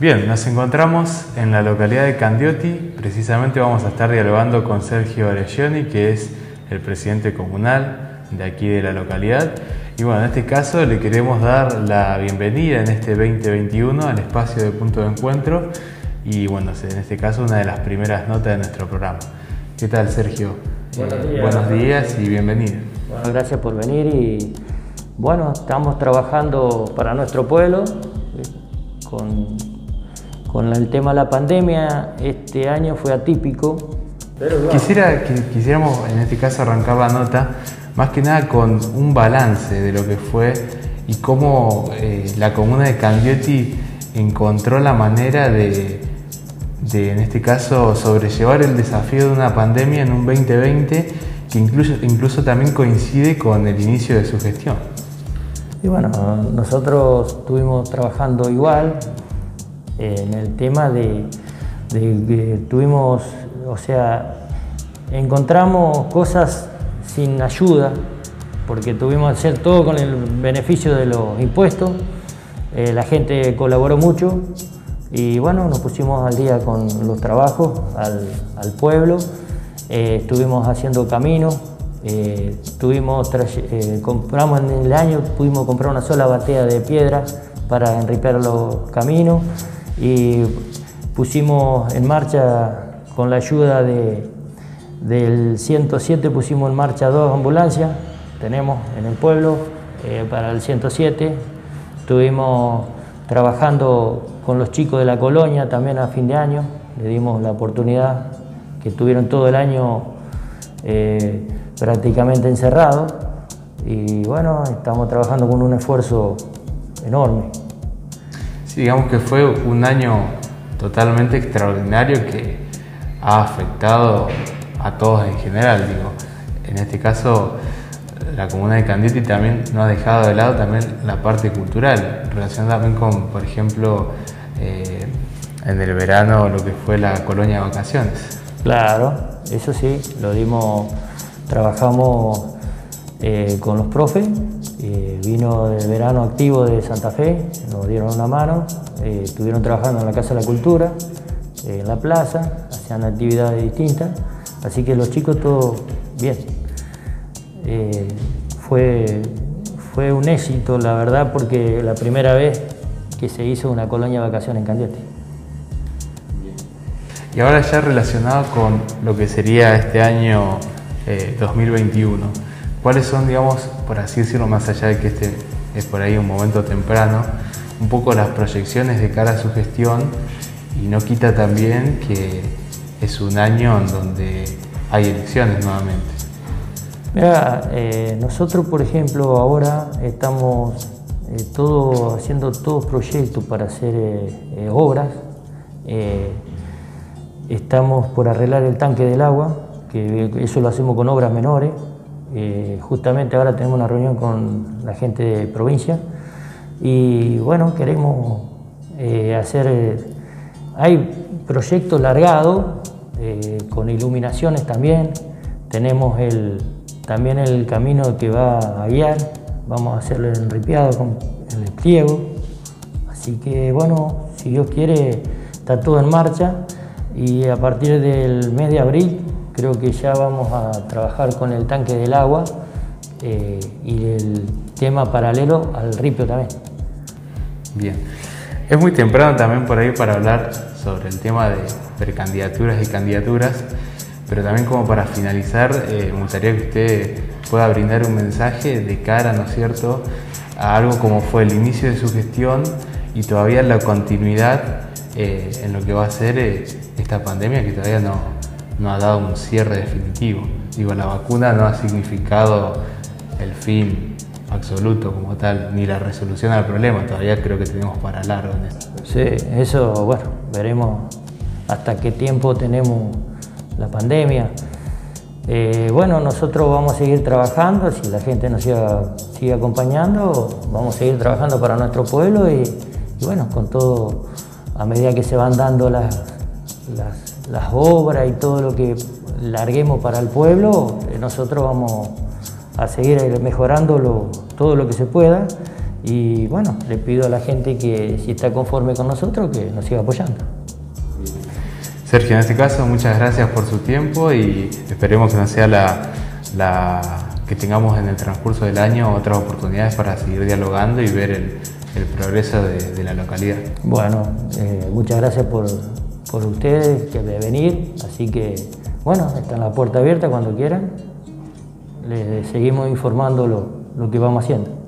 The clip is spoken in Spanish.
Bien, nos encontramos en la localidad de Candioti. Precisamente vamos a estar dialogando con Sergio Oregioni, que es el presidente comunal de aquí de la localidad. Y bueno, en este caso le queremos dar la bienvenida en este 2021 al espacio de punto de encuentro y bueno, en este caso una de las primeras notas de nuestro programa. ¿Qué tal Sergio? Buenos Eh, días. buenos días y bienvenido. Bueno, gracias por venir y bueno, estamos trabajando para nuestro pueblo eh, con, con el tema de la pandemia. Este año fue atípico, pero Quisiera que quisiéramos en este caso arrancar la nota más que nada con un balance de lo que fue y cómo eh, la comuna de Candioti encontró la manera de, de, en este caso, sobrellevar el desafío de una pandemia en un 2020 que incluso, incluso también coincide con el inicio de su gestión. Y bueno, nosotros estuvimos trabajando igual en el tema de, que tuvimos, o sea, encontramos cosas sin ayuda, porque tuvimos que hacer todo con el beneficio de los impuestos. Eh, la gente colaboró mucho y bueno, nos pusimos al día con los trabajos al, pueblo. Eh, estuvimos haciendo caminos, eh, tuvimos, compramos en el año, pudimos comprar una sola batea de piedras para enripear los caminos y pusimos en marcha con la ayuda de, del 107, pusimos en marcha dos ambulancias, tenemos en el pueblo eh, para el 107, estuvimos trabajando con los chicos de la colonia también a fin de año, le dimos la oportunidad que estuvieron todo el año eh, prácticamente encerrados y bueno, estamos trabajando con un esfuerzo enorme. Digamos que fue un año totalmente extraordinario que ha afectado a todos en general. Digo, en este caso, la comuna de Candioti también no ha dejado de lado también la parte cultural, relacionada también con, por ejemplo, eh, en el verano lo que fue la colonia de vacaciones. Claro, eso sí, lo dimos, trabajamos eh, con los profes, vino el verano activo de Santa Fe, nos dieron una mano, eh, estuvieron trabajando en la Casa de la Cultura, eh, en la plaza, hacían actividades distintas, así que los chicos todo bien. Eh, fue, fue un éxito, la verdad, porque la primera vez que se hizo una colonia de vacaciones en Candiete. Y ahora ya relacionado con lo que sería este año eh, 2021, ¿cuáles son, digamos, por así decirlo, más allá de que este es por ahí un momento temprano, un poco las proyecciones de cara a su gestión y no quita también que es un año en donde hay elecciones nuevamente? Mira, eh, nosotros por ejemplo ahora estamos eh, todo, haciendo todos proyectos para hacer eh, eh, obras. Estamos por arreglar el tanque del agua, que eso lo hacemos con obras menores. Eh, justamente ahora tenemos una reunión con la gente de provincia y bueno, queremos eh, hacer... eh, hay proyectos largados con iluminaciones también. Tenemos el, también el camino que va a guiar. Vamos a hacerlo en ripiado con el pliego. Así que bueno, si Dios quiere, está todo en marcha. Y a partir del mes de abril creo que ya vamos a trabajar con el tanque del agua eh, y el tema paralelo al ripio también. Bien. Es muy temprano también por ahí para hablar sobre el tema de precandidaturas y candidaturas, pero también como para finalizar, eh, me gustaría que usted pueda brindar un mensaje de cara, ¿no es cierto?, a algo como fue el inicio de su gestión y todavía la continuidad eh, en lo que va a ser esta pandemia que todavía no, no ha dado un cierre definitivo. Digo, la vacuna no ha significado el fin absoluto como tal, ni la resolución al problema, todavía creo que tenemos para largo en eso. Sí, eso, bueno, veremos hasta qué tiempo tenemos la pandemia. Eh, bueno, nosotros vamos a seguir trabajando, si la gente nos sigue acompañando, vamos a seguir trabajando para nuestro pueblo y, y bueno, con todo, a medida que se van dando las, las obras y todo lo que larguemos para el pueblo, eh, nosotros vamos a seguir mejorando lo- todo lo que se pueda Y bueno, le pido a la gente que si está conforme con nosotros, que nos siga apoyando. Sergio, en este caso, muchas gracias por su tiempo y esperemos que no sea la, la que tengamos en el transcurso del año otras oportunidades para seguir dialogando y ver el, el progreso de, de, la localidad. Bueno, eh, muchas gracias por, por ustedes que de venir, así que bueno, está la puerta abierta cuando quieran. Les seguimos informando lo, lo que vamos haciendo.